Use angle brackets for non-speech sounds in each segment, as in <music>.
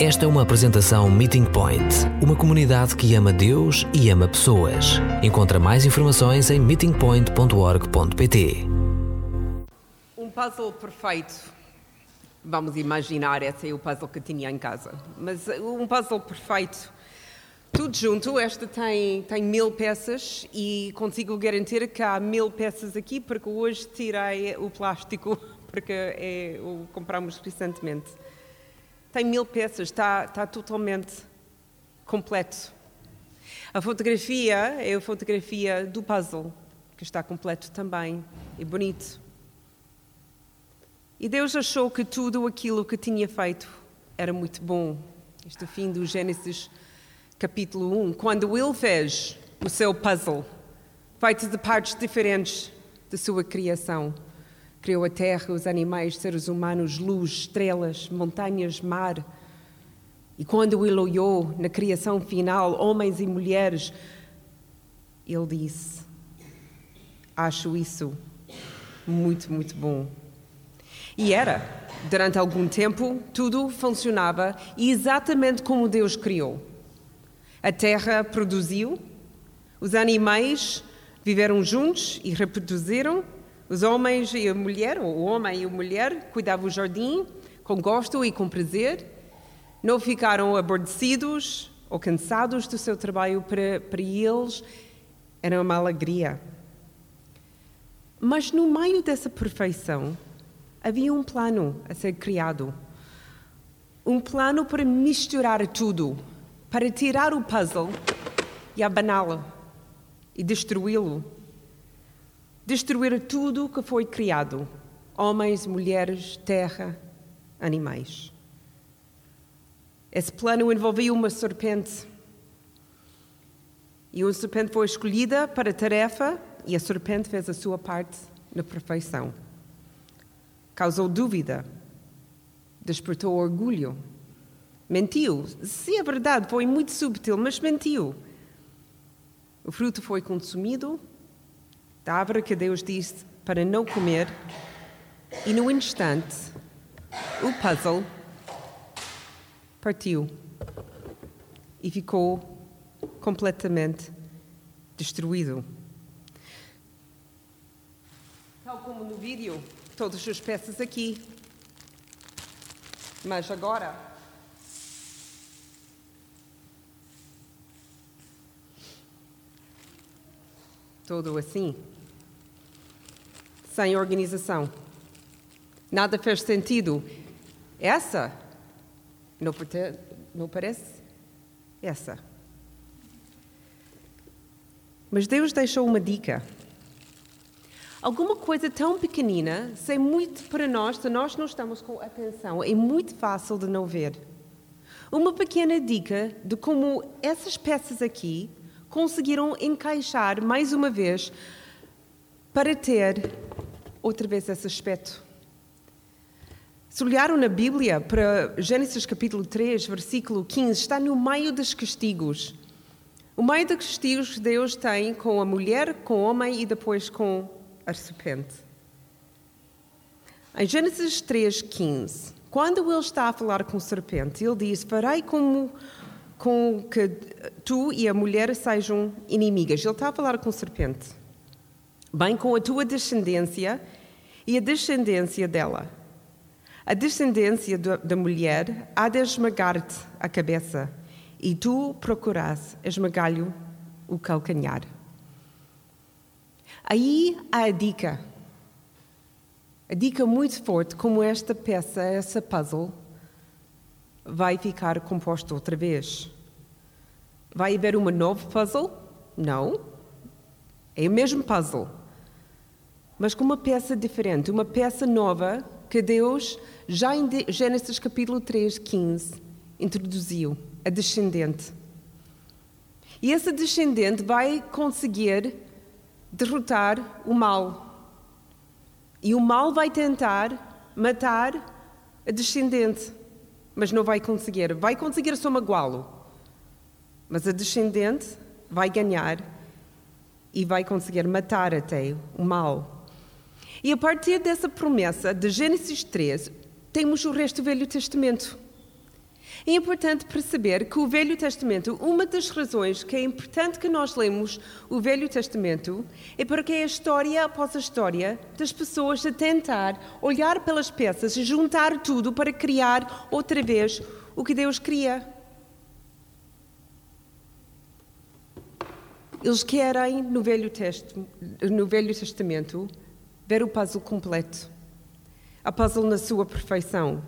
Esta é uma apresentação Meeting Point, uma comunidade que ama Deus e ama pessoas. Encontra mais informações em meetingpoint.org.pt. Um puzzle perfeito. Vamos imaginar, esse é o puzzle que tinha em casa. Mas um puzzle perfeito. Tudo junto, esta tem, tem mil peças e consigo garantir que há mil peças aqui, porque hoje tirei o plástico, <laughs> porque é, o compramos recentemente. Tem mil peças, está, está totalmente completo. A fotografia é a fotografia do puzzle, que está completo também e bonito. E Deus achou que tudo aquilo que tinha feito era muito bom. Este é o fim do Gênesis capítulo 1, quando ele fez o seu puzzle, feito de partes diferentes da sua criação. Criou a terra, os animais, seres humanos, luz, estrelas, montanhas, mar. E quando ele olhou na criação final, homens e mulheres, ele disse: Acho isso muito, muito bom. E era. Durante algum tempo, tudo funcionava exatamente como Deus criou. A terra produziu, os animais viveram juntos e reproduziram, os homens e a mulher, ou o homem e a mulher, cuidavam do jardim com gosto e com prazer. Não ficaram aborrecidos ou cansados do seu trabalho, para, para eles era uma alegria. Mas no meio dessa perfeição, havia um plano a ser criado. Um plano para misturar tudo, para tirar o puzzle e abaná-lo e destruí-lo destruir tudo o que foi criado: homens, mulheres, terra, animais. Esse plano envolvia uma serpente. E uma serpente foi escolhida para a tarefa e a serpente fez a sua parte na perfeição. Causou dúvida, despertou orgulho, mentiu. Se é verdade, foi muito subtil, mas mentiu. O fruto foi consumido da árvore que Deus disse para não comer, e no instante o puzzle partiu e ficou completamente destruído. Tal como no vídeo, todas as peças aqui. Mas agora todo assim sem organização. Nada fez sentido. Essa não, parece essa. Mas Deus deixou uma dica. Alguma coisa tão pequenina, sem muito para nós, se nós não estamos com atenção, é muito fácil de não ver. Uma pequena dica de como essas peças aqui conseguiram encaixar mais uma vez para ter outra vez esse aspecto. Se olharam na Bíblia para Gênesis capítulo 3, versículo 15, está no meio dos castigos. O meio dos castigos que Deus tem com a mulher, com o homem e depois com a serpente. Em Gênesis 3, 15, quando ele está a falar com a serpente, ele diz: Farei como com que tu e a mulher sejam inimigas. Ele está a falar com a serpente. Bem com a tua descendência e a descendência dela. A descendência da mulher há de esmagar-te a cabeça, e tu procurarás esmagar-lhe o calcanhar. Aí há a dica. A dica muito forte, como esta peça, essa puzzle, vai ficar composta outra vez. Vai haver uma nova puzzle? Não. É o mesmo puzzle mas com uma peça diferente, uma peça nova que Deus, já em Gênesis capítulo 3, 15, introduziu, a descendente. E essa descendente vai conseguir derrotar o mal. E o mal vai tentar matar a descendente, mas não vai conseguir. Vai conseguir só magoá-lo. Mas a descendente vai ganhar e vai conseguir matar até o mal. E a partir dessa promessa de Gênesis 3, temos o resto do Velho Testamento. É importante perceber que o Velho Testamento, uma das razões que é importante que nós lemos o Velho Testamento é porque é a história após a história das pessoas a tentar olhar pelas peças e juntar tudo para criar outra vez o que Deus cria. Eles querem, no Velho, no Velho Testamento, ver o puzzle completo. A puzzle na sua perfeição.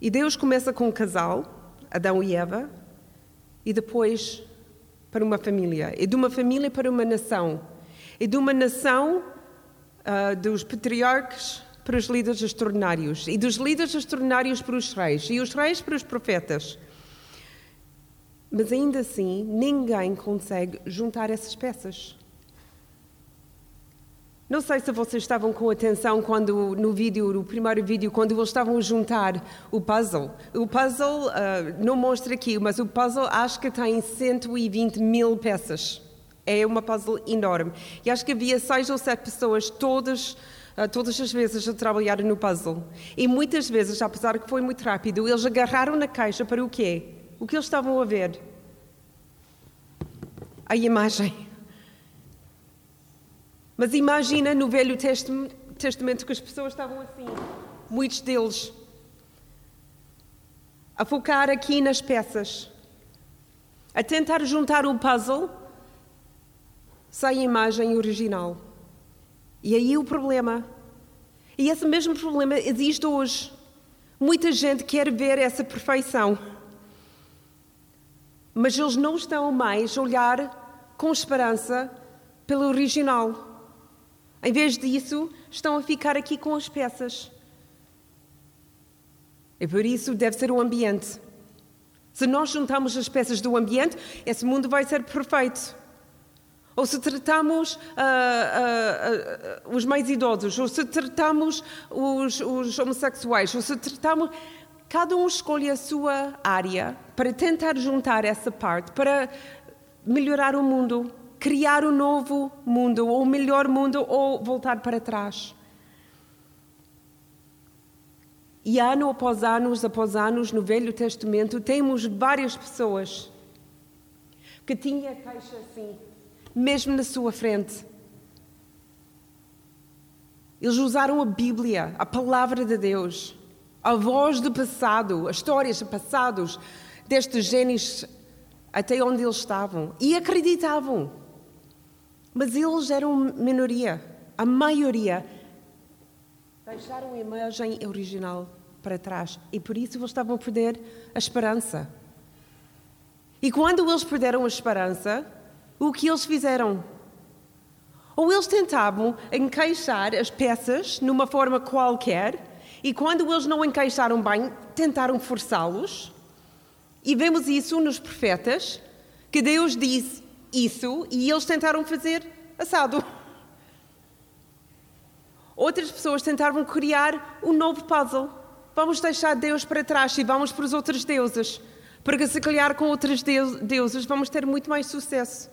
E Deus começa com um casal, Adão e Eva, e depois para uma família. E de uma família para uma nação. E de uma nação uh, dos patriarcas para os líderes extraordinários. E dos líderes extraordinários para os reis. E os reis para os profetas. Mas ainda assim, ninguém consegue juntar essas peças. Não sei se vocês estavam com atenção quando no vídeo, no primeiro vídeo, quando eles estavam a juntar o puzzle. O puzzle uh, não mostra aqui, mas o puzzle acho que tem 120 mil peças. É uma puzzle enorme. E acho que havia seis ou sete pessoas, todas, uh, todas as vezes, a trabalhar no puzzle. E muitas vezes, apesar que foi muito rápido, eles agarraram na caixa para o quê? O que eles estavam a ver? A imagem. Mas imagina no Velho Testamento que as pessoas estavam assim, muitos deles, a focar aqui nas peças, a tentar juntar o puzzle sem a imagem original. E aí o problema. E esse mesmo problema existe hoje. Muita gente quer ver essa perfeição mas eles não estão mais a olhar com esperança pelo original. Em vez disso, estão a ficar aqui com as peças. E por isso deve ser o ambiente. Se nós juntamos as peças do ambiente, esse mundo vai ser perfeito. Ou se tratamos uh, uh, uh, os mais idosos, ou se tratamos os, os homossexuais, ou se tratamos Cada um escolhe a sua área para tentar juntar essa parte, para melhorar o mundo, criar um novo mundo, ou um melhor mundo, ou voltar para trás. E ano após ano, após anos, no Velho Testamento, temos várias pessoas que tinham a caixa assim, mesmo na sua frente. Eles usaram a Bíblia, a palavra de Deus a voz do passado, as histórias passados destes gênios até onde eles estavam e acreditavam. Mas eles eram minoria. A maioria deixaram a imagem original para trás e por isso eles estavam a perder a esperança. E quando eles perderam a esperança, o que eles fizeram? Ou eles tentavam encaixar as peças numa forma qualquer e quando eles não encaixaram bem, tentaram forçá-los. E vemos isso nos profetas, que Deus disse isso e eles tentaram fazer assado. Outras pessoas tentaram criar um novo puzzle. Vamos deixar Deus para trás e vamos para os outros deuses. Porque se calhar com outros deuses vamos ter muito mais sucesso.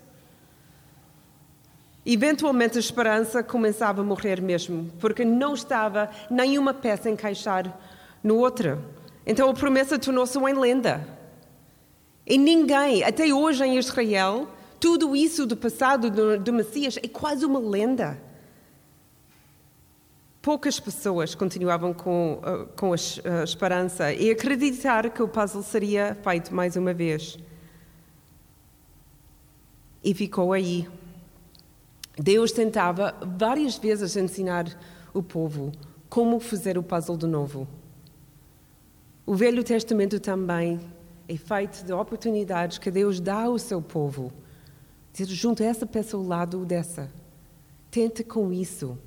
Eventualmente a esperança começava a morrer mesmo, porque não estava nenhuma peça encaixar no outra. Então a promessa tornou-se uma lenda. E ninguém, até hoje em Israel, tudo isso do passado do, do Messias é quase uma lenda. Poucas pessoas continuavam com, uh, com a, a esperança e acreditar que o puzzle seria feito mais uma vez. E ficou aí. Deus tentava várias vezes ensinar o povo como fazer o puzzle de novo. O Velho Testamento também é feito de oportunidades que Deus dá ao seu povo. Dizer, junto essa peça ao lado dessa. Tenta com isso.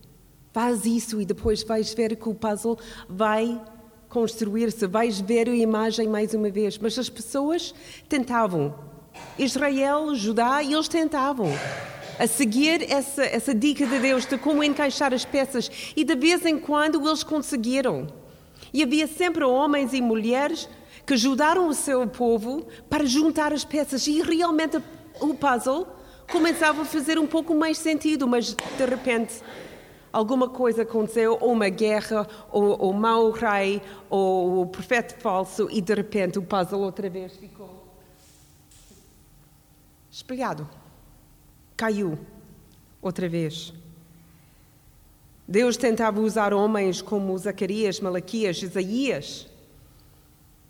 Faz isso e depois vais ver que o puzzle vai construir-se, vais ver a imagem mais uma vez. Mas as pessoas tentavam. Israel, Judá, eles tentavam a seguir essa, essa dica de Deus de como encaixar as peças e de vez em quando eles conseguiram. E havia sempre homens e mulheres que ajudaram o seu povo para juntar as peças e realmente o puzzle começava a fazer um pouco mais sentido, mas de repente alguma coisa aconteceu, ou uma guerra, ou, ou mau rei, ou o profeta falso, e de repente o puzzle outra vez ficou espelhado. Caiu outra vez. Deus tentava usar homens como Zacarias, Malaquias, Isaías,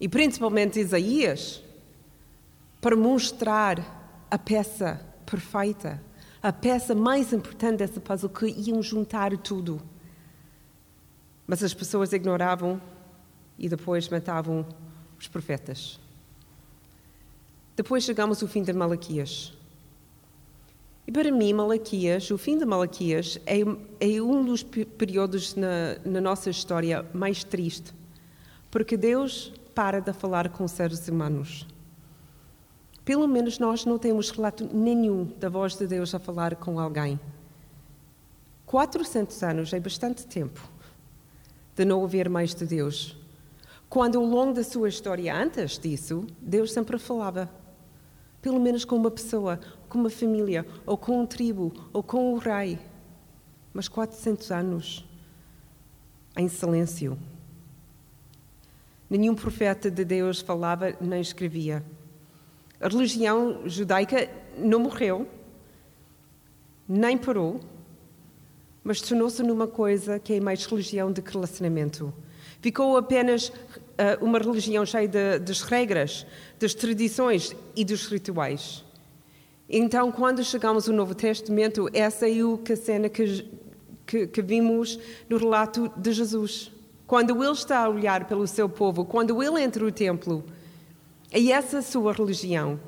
e principalmente Isaías, para mostrar a peça perfeita, a peça mais importante dessa puzzle que iam juntar tudo. Mas as pessoas ignoravam e depois matavam os profetas. Depois chegamos ao fim de Malaquias. E para mim, Malaquias, o fim de Malaquias, é, é um dos períodos na, na nossa história mais triste, porque Deus para de falar com seres humanos. Pelo menos nós não temos relato nenhum da voz de Deus a falar com alguém. 400 anos é bastante tempo de não ouvir mais de Deus. Quando ao longo da sua história antes disso, Deus sempre falava pelo menos com uma pessoa, com uma família, ou com um tribo, ou com o rei. Mas 400 anos em silêncio. Nenhum profeta de Deus falava nem escrevia. A religião judaica não morreu, nem parou, mas tornou-se numa coisa que é mais religião de relacionamento. Ficou apenas uma religião cheia de, das regras, das tradições e dos rituais. Então, quando chegamos ao Novo Testamento, essa é a cena que, que, que vimos no relato de Jesus. Quando ele está a olhar pelo seu povo, quando ele entra no templo, é essa a sua religião.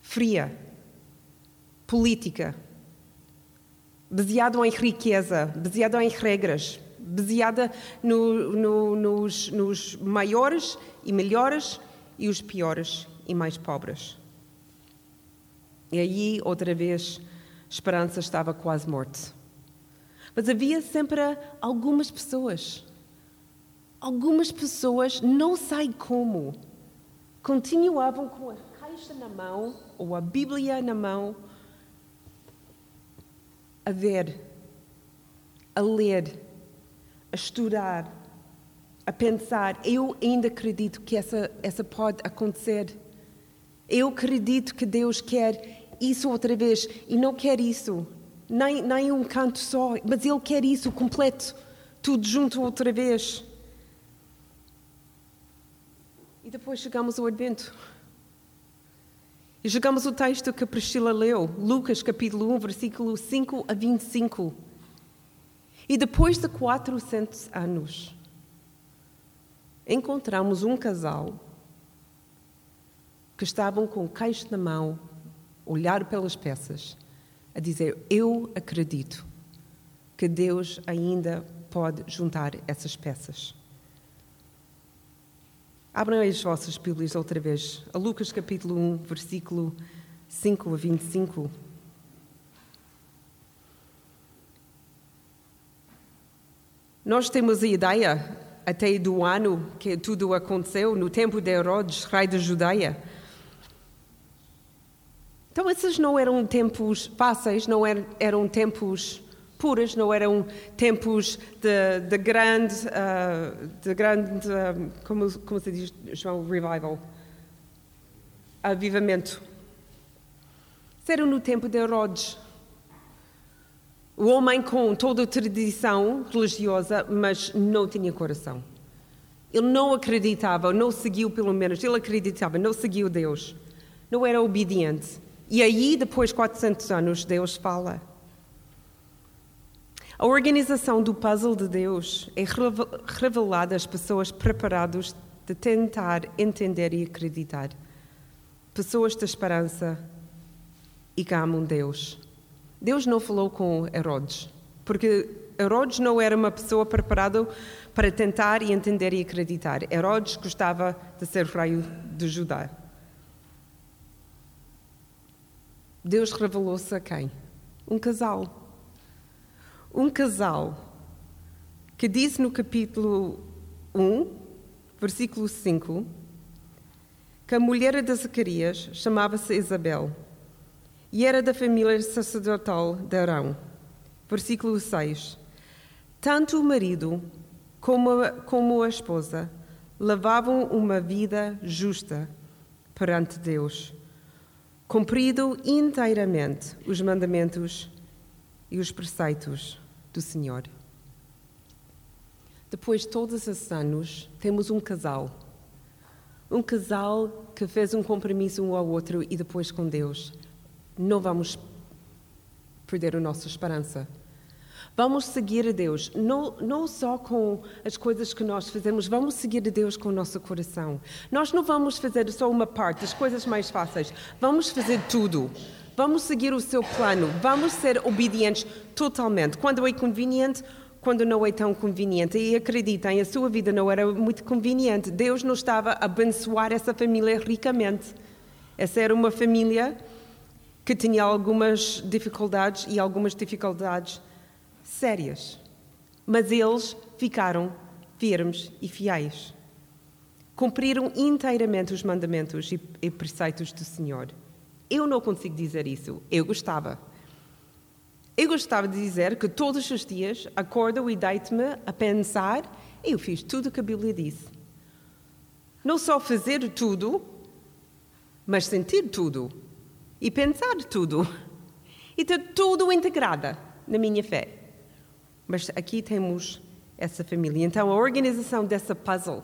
Fria, política, baseada em riqueza, baseada em regras, baseada no, no, nos, nos maiores e melhores e os piores e mais pobres. E aí, outra vez, esperança estava quase morta. Mas havia sempre algumas pessoas, algumas pessoas, não sei como, continuavam com a caixa na mão ou a Bíblia na mão, a ver, a ler, a estudar, a pensar. Eu ainda acredito que essa, essa pode acontecer. Eu acredito que Deus quer isso outra vez e não quer isso, nem, nem um canto só, mas Ele quer isso completo, tudo junto outra vez. E depois chegamos ao Advento. E chegamos ao texto que a Priscila leu, Lucas capítulo 1, versículo 5 a 25. E depois de 400 anos, encontramos um casal que estavam com o queixo na mão, olhar pelas peças, a dizer: Eu acredito que Deus ainda pode juntar essas peças. Abram as vossas Bíblias outra vez, a Lucas capítulo 1, versículo 5 a 25. Nós temos a ideia, até do ano que tudo aconteceu, no tempo de Herodes, rei da Judeia. Então, esses não eram tempos fáceis, não eram, eram tempos puros, não eram tempos de, de grande, uh, de grande uh, como, como se diz, João, revival, avivamento. Isso era no tempo de Herodes. O homem com toda a tradição religiosa, mas não tinha coração. Ele não acreditava, não seguiu pelo menos, ele acreditava, não seguiu Deus. Não era obediente. E aí, depois de 400 anos, Deus fala. A organização do puzzle de Deus é revelada às pessoas preparadas de tentar entender e acreditar. Pessoas de esperança e que amam Deus. Deus não falou com Herodes, porque Herodes não era uma pessoa preparada para tentar e entender e acreditar. Herodes gostava de ser rei de Judá. Deus revelou-se a quem? Um casal. Um casal que disse no capítulo 1, versículo 5, que a mulher de Zacarias chamava-se Isabel e era da família sacerdotal de Arão, Versículo 6. Tanto o marido como a, como a esposa levavam uma vida justa perante Deus, cumprido inteiramente os mandamentos e os preceitos do Senhor. Depois de todos esses anos, temos um casal. Um casal que fez um compromisso um ao outro e depois com Deus. Não vamos perder a nossa esperança. Vamos seguir a Deus, não, não só com as coisas que nós fazemos, vamos seguir a Deus com o nosso coração. Nós não vamos fazer só uma parte, as coisas mais fáceis, vamos fazer tudo. Vamos seguir o seu plano, vamos ser obedientes totalmente. Quando é conveniente, quando não é tão conveniente. E acreditem, a sua vida não era muito conveniente. Deus não estava a abençoar essa família ricamente. Essa era uma família que tinha algumas dificuldades e algumas dificuldades sérias. Mas eles ficaram firmes e fiéis. Cumpriram inteiramente os mandamentos e preceitos do Senhor. Eu não consigo dizer isso. Eu gostava. Eu gostava de dizer que todos os dias acordo e deito-me a pensar e eu fiz tudo o que a Bíblia disse. Não só fazer tudo, mas sentir tudo e pensar tudo e ter tudo integrado na minha fé. Mas aqui temos essa família. Então, a organização dessa puzzle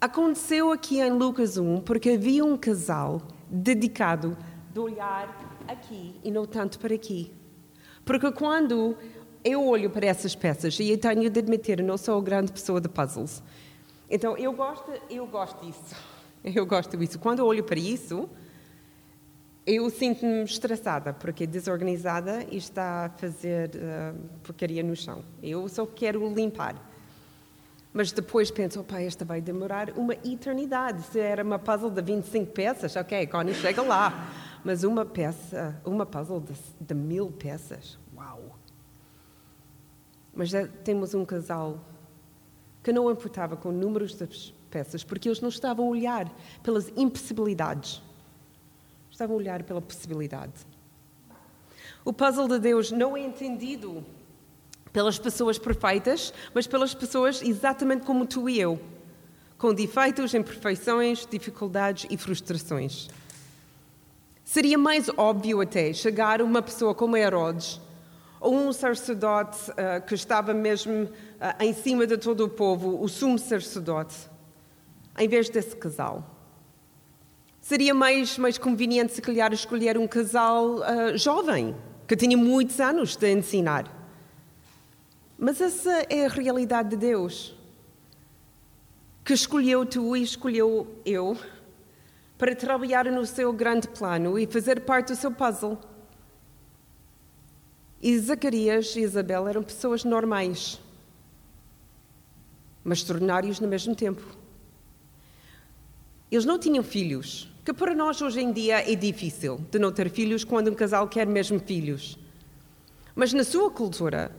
aconteceu aqui em Lucas 1 porque havia um casal dedicado de olhar aqui e não tanto para aqui. Porque quando eu olho para essas peças, e eu tenho de admitir, não sou grande pessoa de puzzles, então eu gosto, eu gosto disso. Eu gosto disso. Quando eu olho para isso, eu sinto-me estressada, porque é desorganizada e está a fazer uh, porcaria no chão. Eu só quero limpar. Mas depois penso, opa, esta vai demorar uma eternidade. Se era uma puzzle de 25 peças, ok, Connie chega lá. Mas uma peça, uma puzzle de, de mil peças, uau! Mas já temos um casal que não importava com números de peças, porque eles não estavam a olhar pelas impossibilidades Estavam a olhar pela possibilidade. O puzzle de Deus não é entendido pelas pessoas perfeitas, mas pelas pessoas exatamente como tu e eu, com defeitos, imperfeições, dificuldades e frustrações. Seria mais óbvio até chegar uma pessoa como Herodes, ou um sacerdote uh, que estava mesmo uh, em cima de todo o povo, o sumo sacerdote, em vez desse casal. Seria mais, mais conveniente, se calhar, escolher um casal uh, jovem, que tinha muitos anos de ensinar. Mas essa é a realidade de Deus, que escolheu tu e escolheu eu para trabalhar no seu grande plano e fazer parte do seu puzzle. E Zacarias e Isabel eram pessoas normais, mas extraordinários no mesmo tempo. Eles não tinham filhos, que para nós hoje em dia é difícil de não ter filhos quando um casal quer mesmo filhos. Mas na sua cultura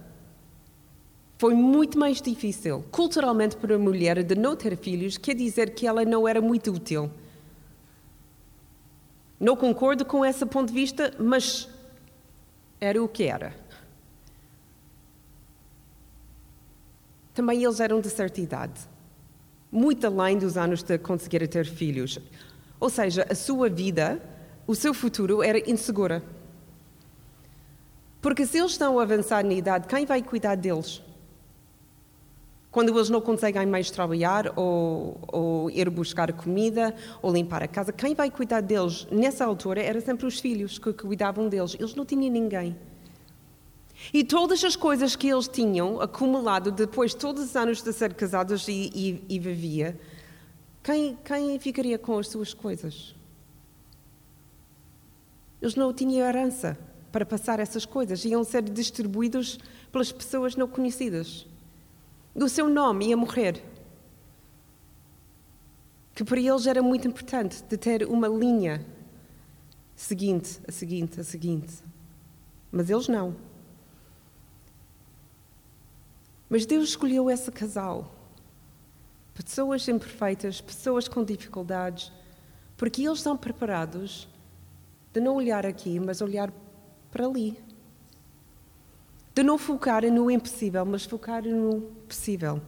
foi muito mais difícil. Culturalmente, para a mulher de não ter filhos, quer dizer que ela não era muito útil. Não concordo com esse ponto de vista, mas era o que era. Também eles eram de certa idade, muito além dos anos de conseguir ter filhos. Ou seja, a sua vida, o seu futuro era insegura. Porque se eles estão a avançar na idade, quem vai cuidar deles? Quando eles não conseguem mais trabalhar, ou, ou, ir buscar comida, ou limpar a casa, quem vai cuidar deles? Nessa altura, eram sempre os filhos que cuidavam deles. Eles não tinham ninguém. E todas as coisas que eles tinham acumulado depois de todos os anos de ser casados e, e, e vivia, quem, quem ficaria com as suas coisas? Eles não tinham herança para passar essas coisas, iam ser distribuídos pelas pessoas não conhecidas. O seu nome ia morrer. Que para eles era muito importante de ter uma linha seguinte, a seguinte, a seguinte. Mas eles não. Mas Deus escolheu esse casal pessoas imperfeitas, pessoas com dificuldades, porque eles estão preparados de não olhar aqui, mas olhar para ali. de não focar no impossível, mas focar no possível.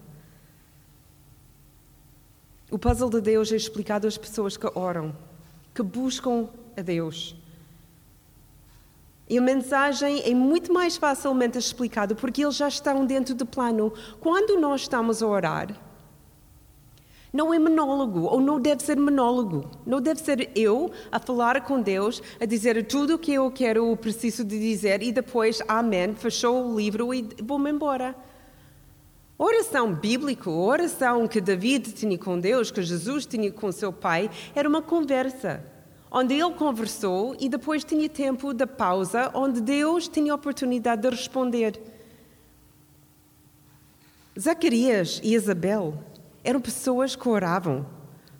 O puzzle de Deus é explicado às pessoas que oram, que buscam a Deus. E a mensagem é muito mais facilmente explicada porque eles já estão dentro do plano. Quando nós estamos a orar, não é monólogo, ou não deve ser monólogo. Não deve ser eu a falar com Deus, a dizer tudo o que eu quero ou preciso de dizer e depois, amém, fechou o livro e vou-me embora. oração bíblica, a oração que David tinha com Deus, que Jesus tinha com seu pai, era uma conversa, onde ele conversou e depois tinha tempo de pausa, onde Deus tinha a oportunidade de responder. Zacarias e Isabel eram pessoas que oravam.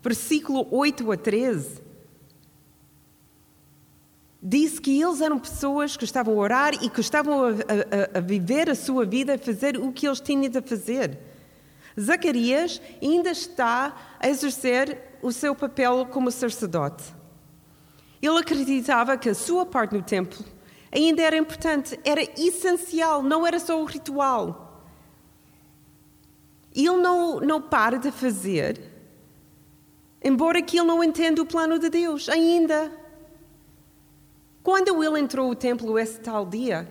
Versículo 8 a 13. Diz que eles eram pessoas que estavam a orar e que estavam a, a, a viver a sua vida, a fazer o que eles tinham de fazer. Zacarias ainda está a exercer o seu papel como sacerdote. Ele acreditava que a sua parte no templo ainda era importante, era essencial, não era só o ritual. Ele não, não para de fazer, embora que ele não entenda o plano de Deus ainda. Quando ele entrou no templo esse tal dia,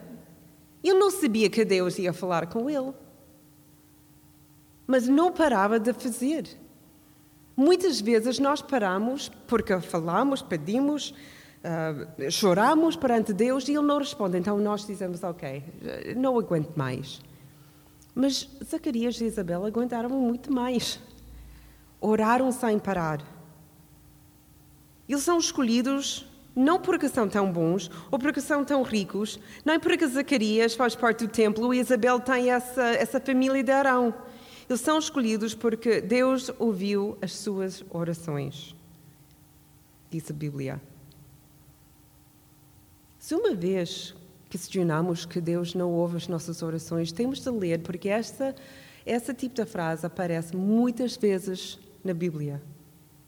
ele não sabia que Deus ia falar com ele. Mas não parava de fazer. Muitas vezes nós paramos porque falamos, pedimos, uh, choramos perante Deus e Ele não responde. Então nós dizemos: Ok, não aguento mais. Mas Zacarias e Isabel aguentaram muito mais. Oraram sem parar. Eles são escolhidos não porque são tão bons ou porque são tão ricos, é porque Zacarias faz parte do templo e Isabel tem essa, essa família de Arão. Eles são escolhidos porque Deus ouviu as suas orações, diz a Bíblia. Se uma vez questionamos que Deus não ouve as nossas orações, temos de ler, porque essa tipo de frase aparece muitas vezes na Bíblia.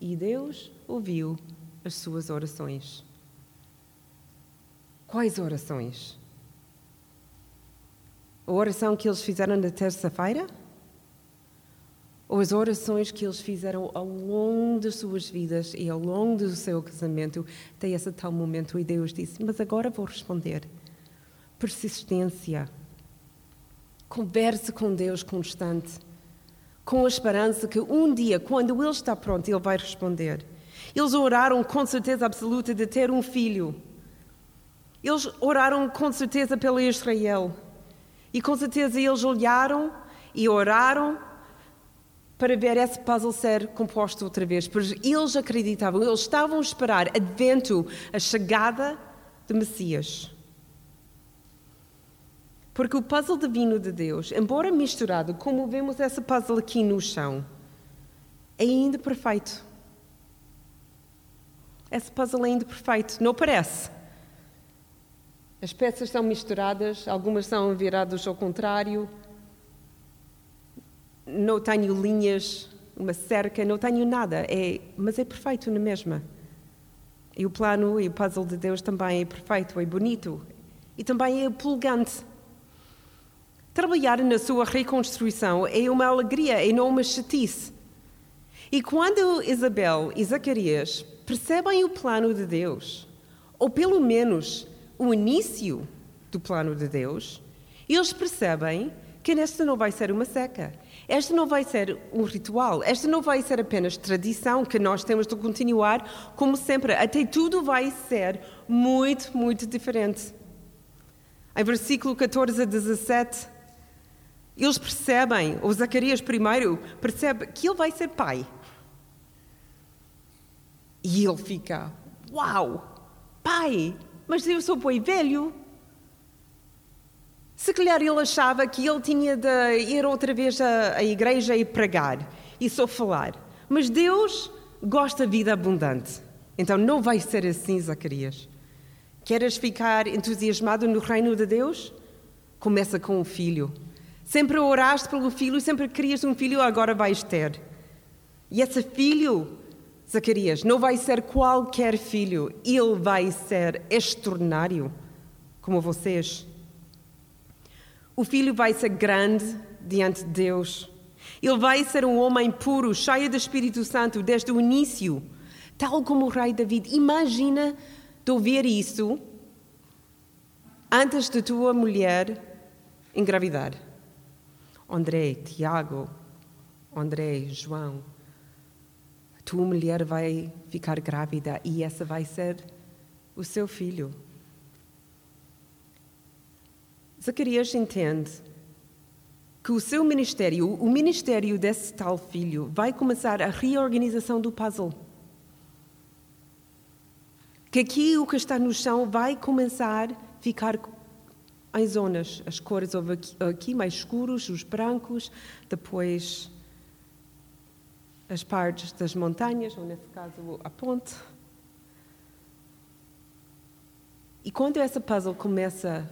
E Deus ouviu as suas orações. Quais orações? A oração que eles fizeram na terça-feira? Ou as orações que eles fizeram ao longo das suas vidas e ao longo do seu casamento, até esse tal momento, e Deus disse: Mas agora vou responder persistência. Converse com Deus constante, com a esperança que um dia, quando Ele está pronto, Ele vai responder. Eles oraram com certeza absoluta de ter um filho. Eles oraram com certeza pelo Israel. E com certeza eles olharam e oraram para ver esse puzzle ser composto outra vez. Porque eles acreditavam, eles estavam a esperar advento, a chegada de Messias. Porque o puzzle divino de Deus, embora misturado, como vemos esse puzzle aqui no chão, é ainda perfeito. Esse puzzle é ainda perfeito, não parece. As peças são misturadas, algumas são viradas ao contrário. Não tenho linhas, uma cerca, não tenho nada, é, mas é perfeito na mesma. E o plano e o puzzle de Deus também é perfeito, é bonito e também é pulgante. Trabalhar na sua reconstrução é uma alegria e não uma chatice. E quando Isabel e Zacarias percebem o plano de Deus, ou pelo menos o início do plano de Deus, eles percebem que esta não vai ser uma seca. Esta não vai ser um ritual. Esta não vai ser apenas tradição que nós temos de continuar como sempre. Até tudo vai ser muito, muito diferente. Em versículo 14 a 17, eles percebem, ou Zacarias primeiro percebe que ele vai ser pai. E ele fica, uau, pai, mas eu sou boi velho. Se calhar ele achava que ele tinha de ir outra vez à, à igreja e pregar e só falar. Mas Deus gosta de vida abundante. Então não vai ser assim, Zacarias. Queres ficar entusiasmado no reino de Deus? Começa com o filho. Sempre oraste pelo filho, sempre querias um filho, agora vais ter. E esse filho, Zacarias, não vai ser qualquer filho, ele vai ser extraordinário, como vocês. O filho vai ser grande diante de Deus. Ele vai ser um homem puro, cheio do Espírito Santo desde o início, tal como o rei David. Imagina de ouvir isso antes de tua mulher engravidar. André, Tiago, André, João, tua mulher vai ficar grávida e essa vai ser o seu filho. Zacarias entende que o seu ministério, o ministério desse tal filho, vai começar a reorganização do puzzle. Que aqui o que está no chão vai começar a ficar em zonas. As cores aqui, aqui mais escuros, os brancos, depois as partes das montanhas, ou nesse caso a ponte. E quando essa puzzle começa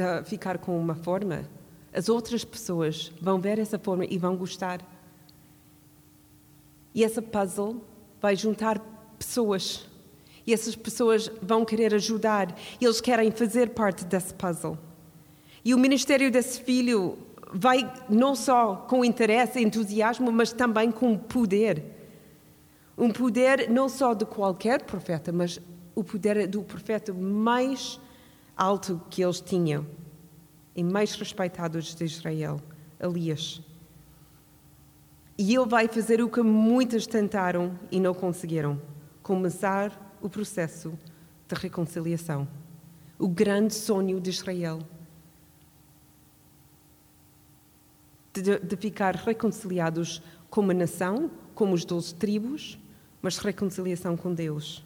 a ficar com uma forma, as outras pessoas vão ver essa forma e vão gostar. E essa puzzle vai juntar pessoas. E essas pessoas vão querer ajudar. E eles querem fazer parte desse puzzle. E o ministério desse filho vai não só com interesse, entusiasmo, mas também com poder. Um poder não só de qualquer profeta, mas o poder do profeta mais alto que eles tinham e mais respeitados de Israel, Elias. E ele vai fazer o que muitos tentaram e não conseguiram: começar o processo de reconciliação. O grande sonho de Israel. De, de ficar reconciliados como nação, como os doze tribos, mas reconciliação com Deus.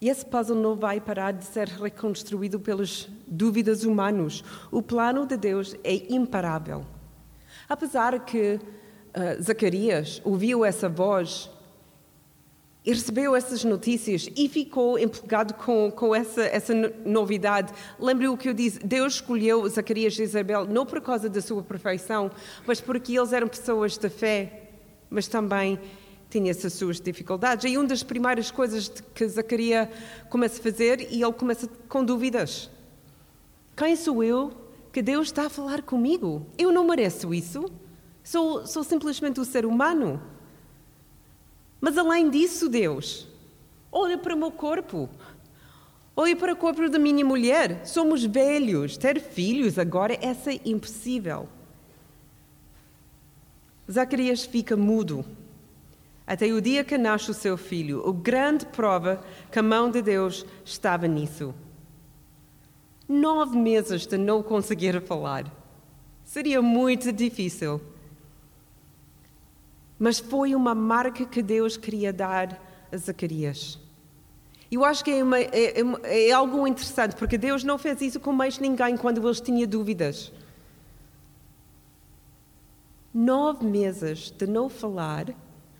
E esse puzzle não vai parar de ser reconstruído pelas dúvidas humanas. O plano de Deus é imparável. Apesar que uh, Zacarias ouviu essa voz e recebeu essas notícias e ficou empolgado com, com essa, essa novidade. Lembre o que eu disse: Deus escolheu Zacarias e Isabel não por causa da sua perfeição, mas porque eles eram pessoas de fé, mas também tinha essas suas dificuldades. E uma das primeiras coisas que Zacarias começa a fazer, e ele começa com dúvidas. Quem sou eu que Deus está a falar comigo? Eu não mereço isso. Sou, sou simplesmente um ser humano. Mas além disso, Deus, olha para o meu corpo. Olha para o corpo da minha mulher. Somos velhos. Ter filhos agora é impossível. Zacarias fica mudo até o dia que nasce o seu filho. A grande prova que a mão de Deus estava nisso. Nove meses de não conseguir falar. Seria muito difícil. Mas foi uma marca que Deus queria dar a Zacarias. Eu acho que é, uma, é, é, é, algo interessante, porque Deus não fez isso com mais ninguém quando eles tinham dúvidas. Nove meses de não falar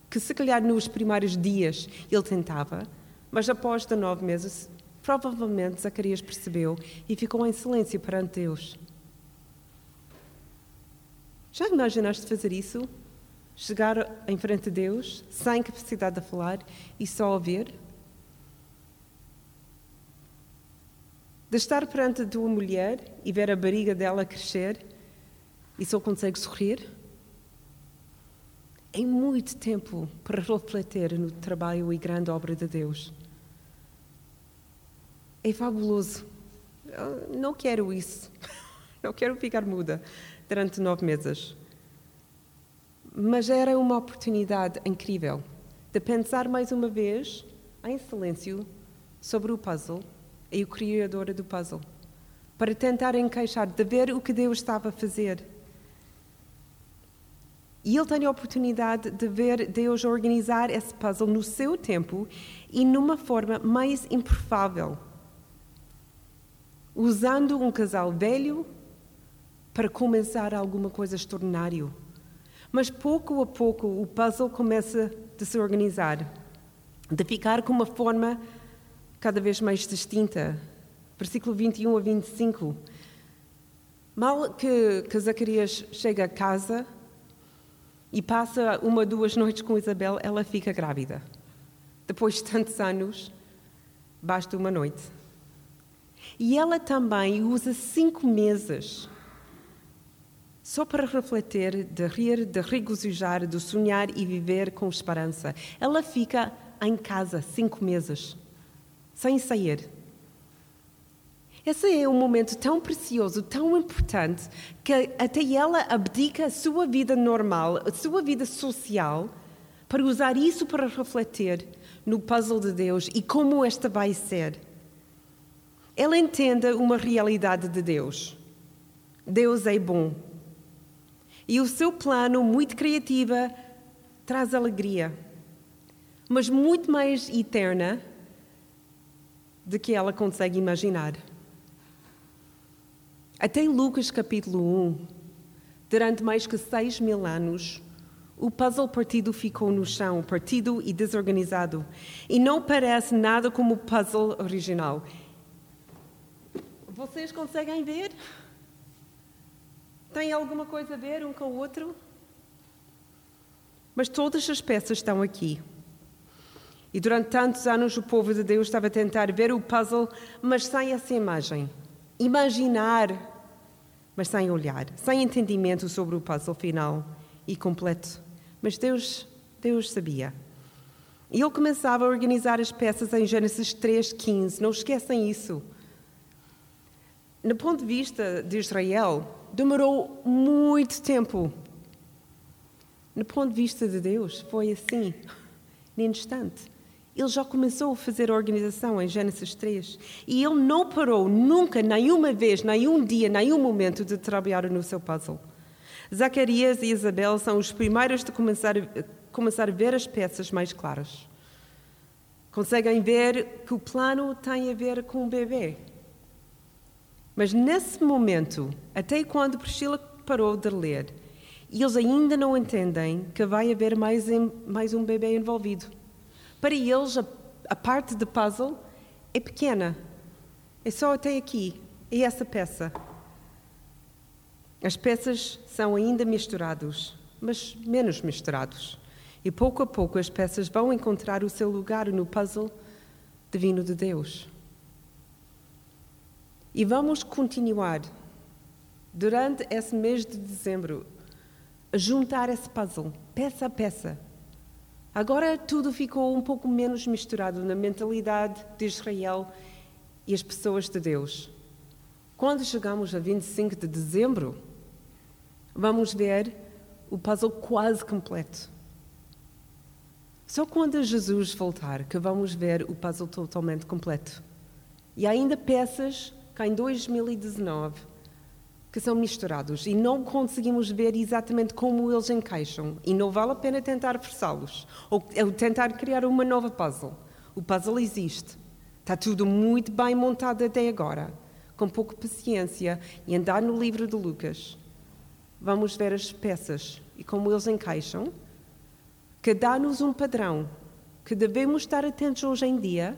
que se calhar nos primeiros dias ele tentava, mas após de nove meses, provavelmente Zacarias percebeu e ficou em silêncio perante Deus. Já imaginaste fazer isso? Chegar em frente a Deus, sem capacidade de falar e só ouvir? De estar perante a tua mulher e ver a barriga dela crescer e só consegue sorrir? em muito tempo para refletir no trabalho e grande obra de Deus. É fabuloso. Eu não quero isso. <laughs> Não quero ficar muda durante nove meses. Mas era uma oportunidade incrível de pensar mais uma vez, em silêncio, sobre o puzzle e o criador do puzzle, para tentar encaixar, de ver o que Deus estava a fazer e ele tem a oportunidade de ver Deus organizar esse puzzle no seu tempo e numa forma mais improvável. Usando um casal velho para começar alguma coisa extraordinária. Mas pouco a pouco o puzzle começa a se organizar, de ficar com uma forma cada vez mais distinta. Versículo 21 a 25. Mal que, que Zacarias chega a casa, e passa uma, duas noites com Isabel, ela fica grávida. Depois de tantos anos, basta uma noite. E ela também usa cinco meses só para refletir, de rir, de regozijar, de sonhar e viver com esperança. Ela fica em casa cinco meses, sem sair. Esse é um momento tão precioso, tão importante, que até ela abdica a sua vida normal, a sua vida social, para usar isso para refletir no puzzle de Deus e como esta vai ser. Ela entende uma realidade de Deus. Deus é bom. E o seu plano, muito criativa, traz alegria, mas muito mais eterna do que ela consegue imaginar. Até Lucas capítulo 1, durante mais que seis mil anos, o puzzle partido ficou no chão, partido e desorganizado, e não parece nada como o puzzle original. Vocês conseguem ver? Tem alguma coisa a ver um com o outro? Mas todas as peças estão aqui. E durante tantos anos o povo de Deus estava a tentar ver o puzzle, mas sem essa imagem. Imaginar, mas sem olhar, sem entendimento sobre o puzzle final e completo. Mas Deus, Deus sabia. E ele começava a organizar as peças em Gênesis 3:15. Não esquecem isso. No ponto de vista de Israel, demorou muito tempo. No ponto de vista de Deus, foi assim, no instante. Ele já começou a fazer a organização em Gênesis 3 e ele não parou nunca, nenhuma vez, nenhum dia, nenhum momento de trabalhar no seu puzzle. Zacarias e Isabel são os primeiros de começar, começar a ver as peças mais claras. Conseguem ver que o plano tem a ver com o bebê, mas nesse momento, até quando Priscila parou de ler, eles ainda não entendem que vai haver mais, mais um bebê envolvido. Para eles, a, a parte de puzzle é pequena. É só até aqui. É essa peça. As peças são ainda misturadas, mas menos misturados. E pouco a pouco as peças vão encontrar o seu lugar no puzzle divino de Deus. E vamos continuar, durante esse mês de dezembro, a juntar esse puzzle, peça a peça. Agora tudo ficou um pouco menos misturado na mentalidade de Israel e as pessoas de Deus. Quando chegamos a 25 de dezembro, vamos ver o puzzle quase completo. Só quando Jesus voltar que vamos ver o puzzle totalmente completo. E ainda peças cá em 2019 que são misturados e não conseguimos ver exatamente como eles encaixam e não vale a pena tentar forçá-los ou tentar criar uma nova puzzle. O puzzle existe. Está tudo muito bem montado até agora. Com pouca paciência e andar no livro de Lucas. Vamos ver as peças e como eles encaixam, que dá-nos um padrão que devemos estar atentos hoje em dia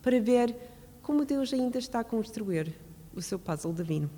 para ver como Deus ainda está a construir o seu puzzle divino.